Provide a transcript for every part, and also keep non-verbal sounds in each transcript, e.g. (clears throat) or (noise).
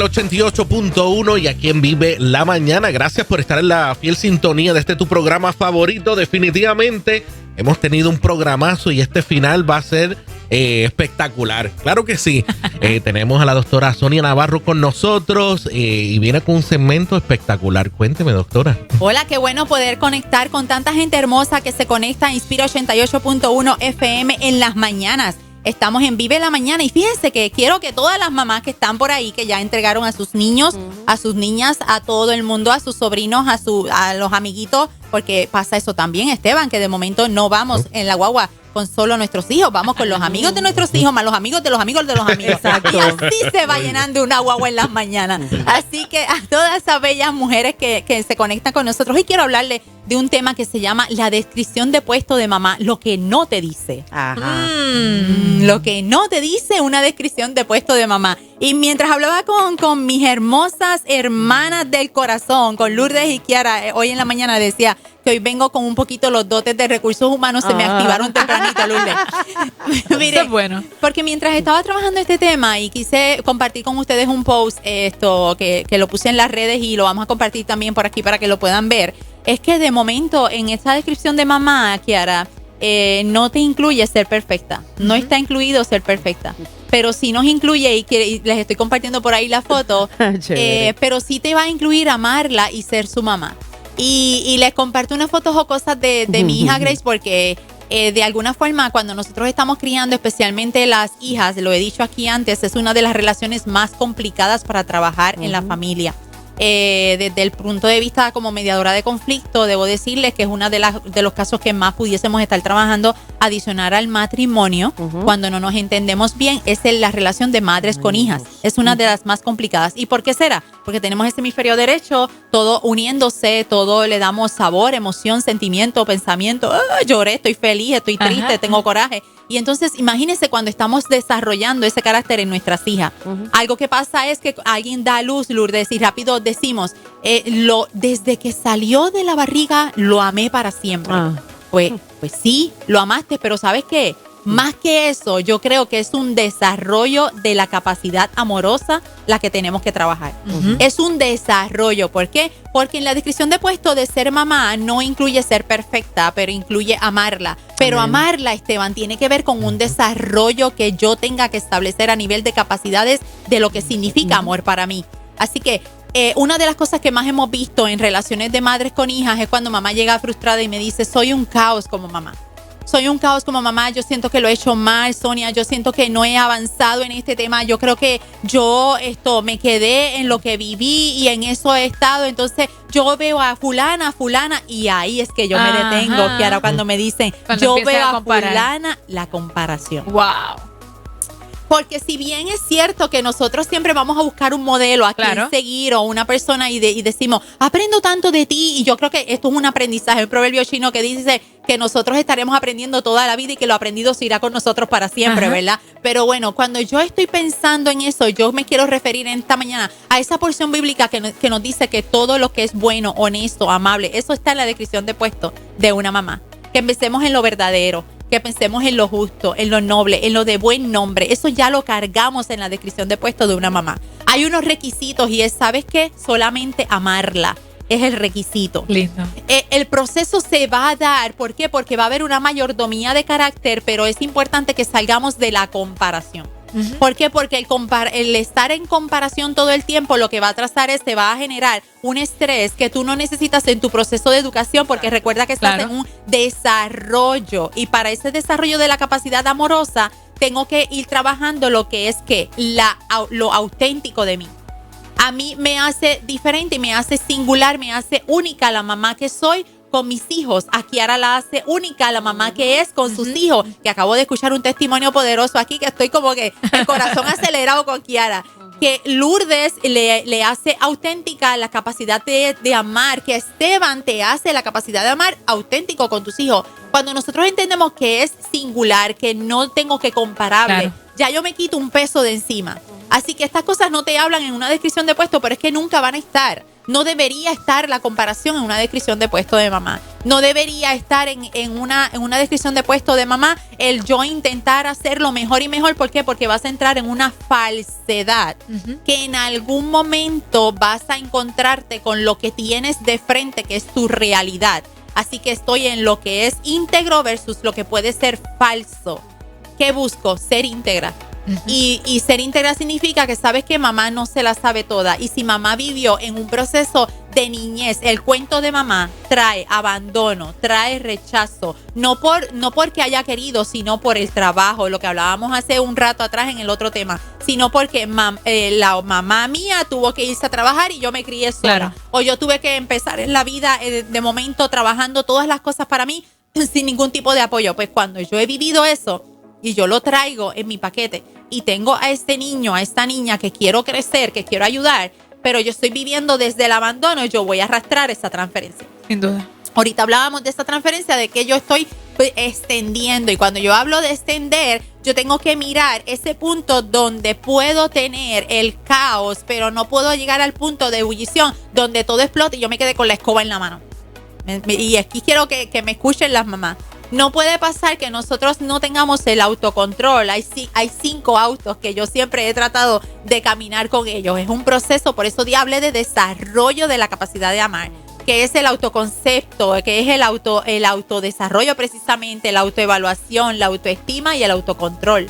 el 88.1 y a quien vive la mañana. Gracias por estar en la fiel sintonía de este tu programa favorito. Definitivamente hemos tenido un programazo y este final va a ser eh, espectacular. Claro que sí. (laughs) Eh, tenemos a la doctora Sonia Navarro con nosotros eh, y viene con un segmento espectacular. Cuénteme, doctora. Hola, qué bueno poder conectar con tanta gente hermosa que se conecta a Inspira 88.1 FM en las mañanas. Estamos en Vive la Mañana y fíjense que quiero que todas las mamás que están por ahí, que ya entregaron a sus niños, a sus niñas, a todo el mundo, a sus sobrinos, a, su, a los amiguitos, porque pasa eso también, Esteban, que de momento no vamos en la guagua con solo nuestros hijos, vamos con los amigos de nuestros hijos, más los amigos de los amigos de los amigos. Y así se va llenando una guagua en las mañanas. Así que a todas esas bellas mujeres que, que se conectan con nosotros, hoy quiero hablarle de un tema que se llama la descripción de puesto de mamá, lo que no te dice. Mm, lo que no te dice una descripción de puesto de mamá. Y mientras hablaba con, con mis hermosas hermanas del corazón, con Lourdes y Kiara, eh, hoy en la mañana decía que hoy vengo con un poquito los dotes de recursos humanos, se me Ah. activaron tempranito, Lourdes. (laughs) Mire, es bueno. porque mientras estaba trabajando este tema y quise compartir con ustedes un post, esto que, que lo puse en las redes y lo vamos a compartir también por aquí para que lo puedan ver, es que de momento en esta descripción de mamá, Kiara, eh, no te incluye ser perfecta. No está incluido ser perfecta. Pero sí nos incluye, y, que, y les estoy compartiendo por ahí la foto, (laughs) eh, pero sí te va a incluir amarla y ser su mamá. Y, y les comparto unas fotos o cosas de, de mi hija Grace porque eh, de alguna forma cuando nosotros estamos criando, especialmente las hijas, lo he dicho aquí antes, es una de las relaciones más complicadas para trabajar en la familia. Eh, desde el punto de vista como mediadora de conflicto, debo decirles que es uno de, las- de los casos que más pudiésemos estar trabajando adicionar al matrimonio cuando no nos entendemos bien, es la relación de madres con hijas. Es una de las más complicadas. ¿Y por qué será? Porque tenemos ese hemisferio derecho, todo uniéndose, todo le damos sabor, emoción, sentimiento, pensamiento. Ah, lloré, estoy feliz, estoy Ajá, triste, tengo coraje. Y entonces imagínense cuando estamos desarrollando ese carácter en nuestras hijas. Algo que pasa es que alguien da luz, Lourdes, y rápido decimos, eh, lo, desde que salió de la barriga lo amé para siempre. Ah. Pues, pues sí, lo amaste, pero ¿sabes qué? Más que eso, yo creo que es un desarrollo de la capacidad amorosa la que tenemos que trabajar. Es un desarrollo. ¿Por qué? Porque en la descripción de puesto de ser mamá no incluye ser perfecta, pero incluye amarla. Pero Amén. amarla, Esteban, tiene que ver con un desarrollo que yo tenga que establecer a nivel de capacidades de lo que significa amor para mí. Así que eh, una de las cosas que más hemos visto en relaciones de madres con hijas es cuando mamá llega frustrada y me dice, soy un caos como mamá. Soy un caos como mamá, yo siento que lo he hecho mal, Sonia, yo siento que no he avanzado en este tema, yo creo que yo esto me quedé en lo que viví y en eso he estado, entonces yo veo a fulana, fulana y ahí es que yo me detengo, que ahora cuando me dicen, Cuando yo veo a fulana, la comparación. Wow. Porque si bien es cierto que nosotros siempre vamos a buscar un modelo a Claro. quien seguir o una persona y, de- y decimos, aprendo tanto de ti y yo creo que esto es un aprendizaje, un proverbio chino que dice que nosotros estaremos aprendiendo toda la vida y que lo aprendido se irá con nosotros para siempre, Ajá. ¿verdad? Pero bueno, cuando yo estoy pensando en eso, yo me quiero referir en esta mañana a esa porción bíblica que, nos- que nos dice que todo lo que es bueno, honesto, amable, eso está en la descripción de puesto de una mamá. Que empecemos en lo verdadero, que pensemos en lo justo, en lo noble, en lo de buen nombre. Eso ya lo cargamos en la descripción de puesto de una mamá. Hay unos requisitos y es, ¿sabes qué? Solamente amarla. Es el requisito. Lindo. Eh, el proceso se va a dar, ¿por qué? Porque va a haber una mayordomía de carácter, pero es importante que salgamos de la comparación. ¿Por qué? Porque el, compar- el estar en comparación todo el tiempo lo que va a trazar es, te va a generar un estrés que tú no necesitas en tu proceso de educación, porque recuerda que estás Claro. en un desarrollo y para ese desarrollo de la capacidad amorosa tengo que ir trabajando lo que es que la, lo auténtico de mí a mí me hace diferente, me hace singular, me hace única la mamá que soy con mis hijos. A Kiara la hace única la mamá que es con sus hijos. Que acabo de escuchar un testimonio poderoso aquí que estoy como que el corazón (laughs) acelerado con Kiara. Que Lourdes le, le hace auténtica la capacidad de, de amar, que Esteban te hace la capacidad de amar auténtico con tus hijos. Cuando nosotros entendemos que es singular, que no tengo que comparable, Claro. ya yo me quito un peso de encima. Así que estas cosas no te hablan en una descripción de puesto, pero es que nunca van a estar. No debería estar la comparación en una descripción de puesto de mamá. No debería estar en, una, en una descripción de puesto de mamá el yo intentar hacerlo mejor y mejor. ¿Por qué? Porque vas a entrar en una falsedad que en algún momento vas a encontrarte con lo que tienes de frente, que es tu realidad. Así que estoy en lo que es íntegro versus lo que puede ser falso. ¿Qué busco? Ser íntegra y, ser íntegra significa que sabes que mamá no se la sabe toda. Y si mamá vivió en un proceso de niñez, el cuento de mamá trae abandono, trae rechazo, no, por, no porque haya querido, sino por el trabajo, lo que hablábamos hace un rato atrás en el otro tema, sino porque eh, la mamá mía tuvo que irse a trabajar y yo me crié sola. O yo tuve que empezar en la vida eh, de momento trabajando todas las cosas para mí (clears throat) sin ningún tipo de apoyo. Pues cuando yo he vivido eso, y yo lo traigo en mi paquete y tengo a este niño, a esta niña que quiero crecer, que quiero ayudar, pero yo estoy viviendo desde el abandono, yo voy a arrastrar esa transferencia. Sin duda. Ahorita hablábamos de esa transferencia, de que yo estoy pues, extendiendo y cuando yo hablo de extender, yo tengo que mirar ese punto donde puedo tener el caos, pero no puedo llegar al punto de ebullición donde todo explota y yo me quede con la escoba en la mano. Y aquí quiero que, que me escuchen las mamás. No puede pasar que nosotros no tengamos el autocontrol. Hay, hay cinco autos que yo siempre he tratado de caminar con ellos. Es un proceso, por eso hablé de desarrollo de la capacidad de amar, que es el autoconcepto, que es el, auto, el autodesarrollo precisamente, la autoevaluación, la autoestima y el autocontrol.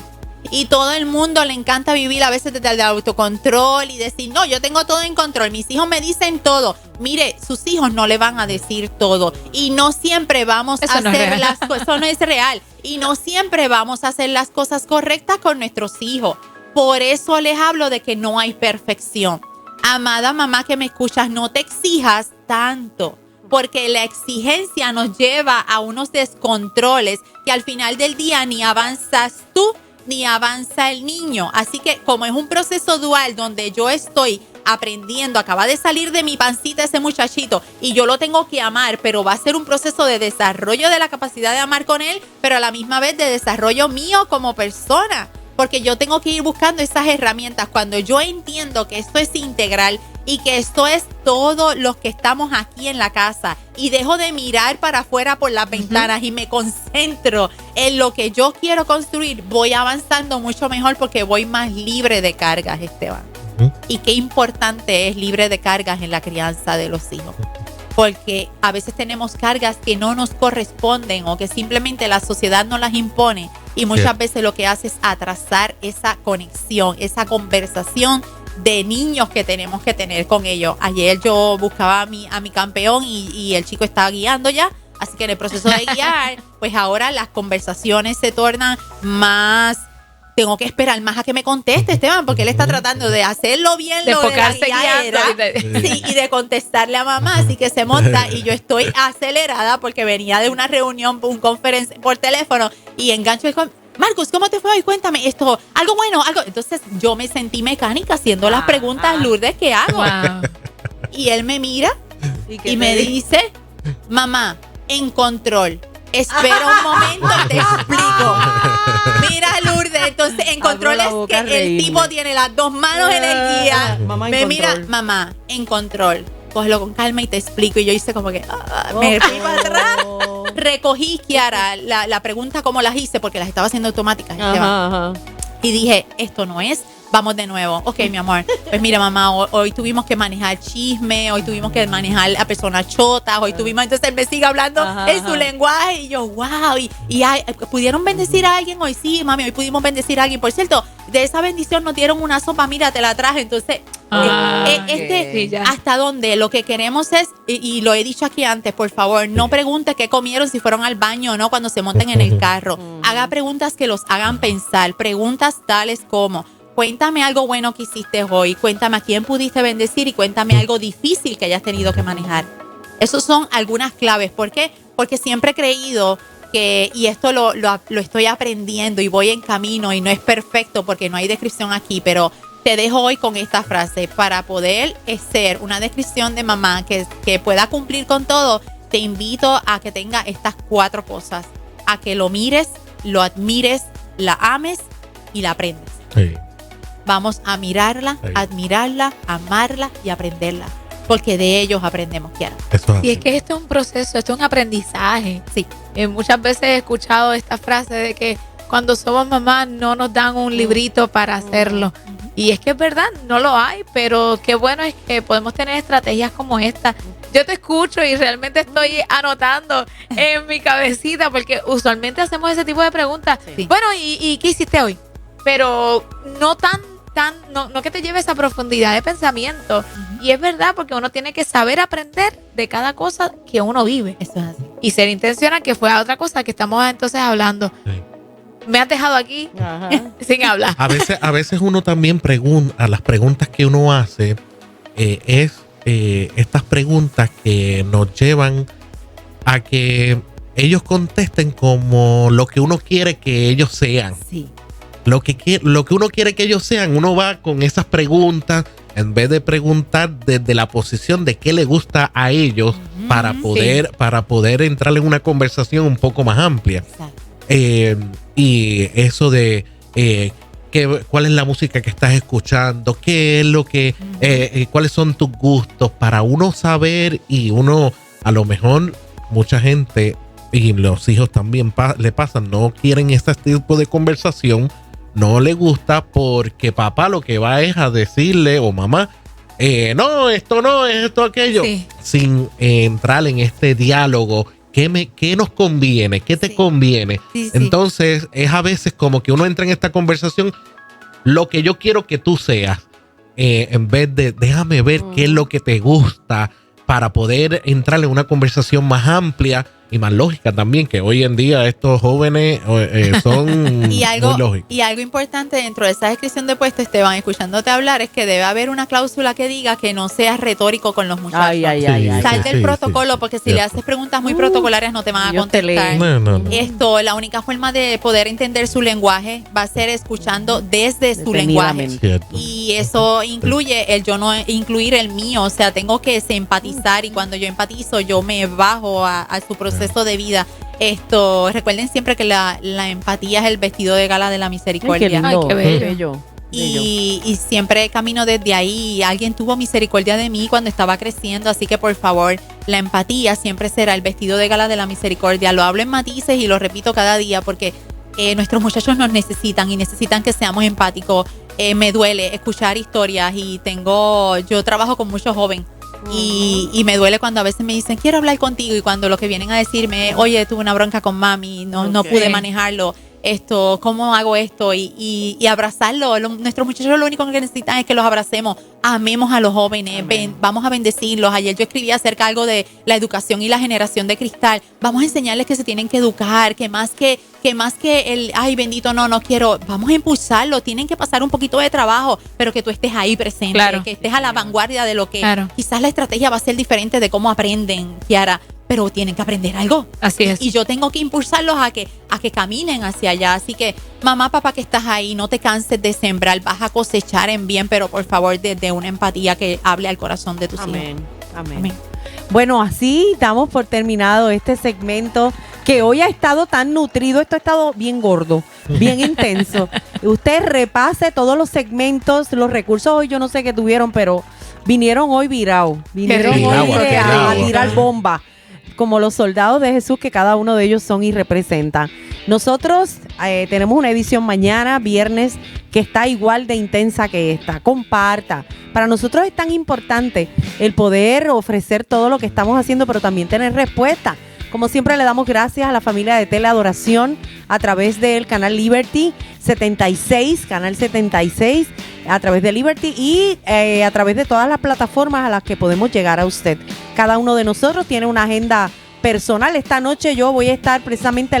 Y todo el mundo le encanta vivir a veces desde el autocontrol y decir, no, yo tengo todo en control, mis hijos me dicen todo. Mire, sus hijos no le van a decir todo. Y no siempre vamos a hacer las cosas, eso no es real. Y no siempre vamos a hacer las cosas correctas con nuestros hijos. Por eso les hablo de que no hay perfección. Amada mamá que me escuchas, no te exijas tanto porque la exigencia nos lleva a unos descontroles que al final del día ni avanzas tú ni avanza el niño. Así que como es un proceso dual donde yo estoy aprendiendo, acaba de salir de mi pancita ese muchachito y yo lo tengo que amar, pero va a ser un proceso de desarrollo de la capacidad de amar con él, pero a la misma vez de desarrollo mío como persona. Porque yo tengo que ir buscando esas herramientas. Cuando yo entiendo que esto es integral y que esto es todo los que estamos aquí en la casa y dejo de mirar para afuera por las ventanas y me concentro en lo que yo quiero construir, voy avanzando mucho mejor porque voy más libre de cargas, Esteban. Y qué importante es libre de cargas en la crianza de los hijos. Porque a veces tenemos cargas que no nos corresponden o que simplemente la sociedad no las impone. Y muchas veces lo que hace es atrasar esa conexión, esa conversación de niños que tenemos que tener con ellos. Ayer yo buscaba a mi, a mi campeón y, el chico estaba guiando ya. Así que en el proceso de guiar, (laughs) pues ahora las conversaciones se tornan más tengo que esperar más a que me conteste Esteban, porque él está tratando de hacerlo bien, de lo de sí, y de contestarle a mamá, así que se monta y yo estoy (laughs) acelerada porque venía de una reunión, un conferencia por teléfono y engancho el, Marcos, ¿cómo te fue hoy? Cuéntame esto. Algo bueno, algo. Entonces yo me sentí mecánica haciendo las preguntas Lourdes que hago. Y él me mira y, me dice, mamá, en control. Espera un momento y te (laughs) explico. Mira, Lourdes, entonces en control es que el tipo tiene las dos manos en el guía. me mira, mamá, en control cógelo con calma y te explico. Y yo hice como que, ah, me fui para atrás. Recogí, Kiara, la, la pregunta como las hice, porque las estaba haciendo automáticas. Y dije, esto no es vamos de nuevo. Ok, mi amor. Pues mira, mamá, hoy, tuvimos que manejar chisme, hoy tuvimos que manejar a personas chotas, hoy tuvimos, entonces él me sigue hablando en su lenguaje y yo, wow, y, y pudieron bendecir a alguien hoy, sí, mami, hoy pudimos bendecir a alguien. Por cierto, de esa bendición nos dieron una sopa, mira, te la traje. Entonces, Ah, eh, eh, este, hasta dónde lo que queremos es, y, lo he dicho aquí antes, por favor, no pregunte qué comieron, si fueron al baño o no cuando se monten en el (laughs) carro. Mm. Haga preguntas que los hagan pensar, preguntas tales como, cuéntame algo bueno que hiciste hoy, cuéntame a quién pudiste bendecir y cuéntame algo difícil que hayas tenido que manejar. Esas son algunas claves. ¿Por qué? Porque siempre he creído que, y esto lo, lo, estoy aprendiendo y voy en camino y no es perfecto porque no hay descripción aquí, pero te dejo hoy con esta frase. Para poder ser una descripción de mamá que, que pueda cumplir con todo, te invito a que tenga estas cuatro cosas. A que lo mires, lo admires, la ames y la aprendes. Vamos a mirarla, admirarla, amarla y aprenderla. porque de ellos aprendemos, Kiara. Eso Y es que esto es un proceso, esto es un aprendizaje. Sí. Eh, muchas veces he escuchado esta frase de que cuando somos mamás no nos dan un librito para hacerlo. Y es que es verdad, no lo hay, pero qué bueno es que podemos tener estrategias como esta. Yo te escucho y realmente estoy anotando (laughs) en mi cabecita porque usualmente hacemos ese tipo de preguntas. Sí. Bueno, ¿y, y qué hiciste hoy? Pero no tan, tan, no, no que te lleves a profundidad de pensamiento. Y es verdad porque uno tiene que saber aprender de cada cosa que uno vive Eso es así. y ser intencional, que fue a otra cosa que estamos entonces hablando. Sí. Me has dejado aquí (laughs) sin hablar. A veces, a veces uno también pregunta, las preguntas que uno hace eh, es eh, estas preguntas que nos llevan a que ellos contesten como lo que uno quiere que ellos sean. Sí. Lo que, lo que uno quiere que ellos sean, uno va con esas preguntas en vez de preguntar desde la posición de qué le gusta a ellos para sí. poder, para poder entrar en una conversación un poco más amplia. Eh, y eso de eh, qué- cuál es la música que estás escuchando, qué es lo que, eh, eh, cuáles son tus gustos, para uno saber y uno, a lo mejor, mucha gente y los hijos también pa- le pasan, no quieren este tipo de conversación, no le gusta porque papá lo que va es a decirle o mamá, eh, no, esto no, es esto, aquello, Sí. sin eh, entrar en este diálogo. ¿Qué, me, ¿Qué nos conviene? ¿Qué te Sí. conviene? Sí. Entonces, es a veces como que uno entra en esta conversación, lo que yo quiero que tú seas, eh, en vez de déjame ver qué es lo que te gusta para poder entrar en una conversación más amplia y más lógica también, que hoy en día estos jóvenes eh, son (laughs) Y algo, muy lógicos. y algo importante dentro de esa descripción de puesto, Esteban, escuchándote hablar, es que debe haber una cláusula que diga que no seas retórico con los muchachos. Ay, ay, ay, Sí, ay. Sal sí, del sí, protocolo, sí. porque si Cierto. le haces preguntas muy Uh, protocolares no te van a contestar. lee. No, no, no. Esto, la única forma de poder entender su lenguaje va a ser escuchando desde su lenguaje. Cierto. Y eso incluye el yo no incluir el mío, o sea, tengo que empatizar y cuando yo empatizo yo me bajo a, a su proceso de vida. Esto, recuerden siempre que la, la empatía es el vestido de gala de la Ay, qué misericordia. lindo. Ay, qué bello. bello. Y, y siempre camino desde ahí. Alguien tuvo misericordia de mí cuando estaba creciendo, así que por favor, la empatía siempre será el vestido de gala de la misericordia. Lo hablo en matices y lo repito cada día porque eh, nuestros muchachos nos necesitan y necesitan que seamos empáticos. Eh, me duele escuchar historias y tengo, yo trabajo con muchos jóvenes. Y, y me duele cuando a veces me dicen, quiero hablar contigo. Y cuando lo que vienen a decirme, oye, tuve una bronca con mami, no, no pude manejarlo esto, cómo hago esto y, y, y abrazarlo. Lo- nuestros muchachos lo único que necesitan es que los abracemos, amemos a los jóvenes, ven- vamos a bendecirlos. Ayer yo escribí acerca algo de la educación y la generación de cristal. Vamos a enseñarles que se tienen que educar, que más que que más que el, ay bendito, no, no quiero, vamos a impulsarlo, tienen que pasar un poquito de trabajo, pero que tú estés ahí presente, Claro. que estés a la vanguardia de lo que Claro. quizás la estrategia va a ser diferente de cómo aprenden, Kiara, pero tienen que aprender algo. Así es. Y yo tengo que impulsarlos a que, a que caminen hacia allá. Así que, mamá, papá, que estás ahí, no te canses de sembrar, vas a cosechar en bien, pero por favor, desde una empatía que hable al corazón de tus hijos. Amén. Amén. Amén. Bueno, así damos por terminado este segmento que hoy ha estado tan nutrido. Esto ha estado bien gordo, bien (laughs) intenso. Usted repase todos los segmentos, los recursos hoy yo no sé qué tuvieron, pero vinieron hoy virados. Vinieron hoy a, a tirar bomba. Como los soldados de Jesús, que cada uno de ellos son y representan. Nosotros eh, tenemos una edición mañana, viernes, que está igual de intensa que esta. Comparta. Para nosotros es tan importante el poder ofrecer todo lo que estamos haciendo, pero también tener respuesta. Como siempre le damos gracias a la familia de Teleadoración a través del canal Liberty 76, canal 76, a través de Liberty y eh, a través de todas las plataformas a las que podemos llegar a usted. Cada uno de nosotros tiene una agenda personal. Esta noche yo voy a estar precisamente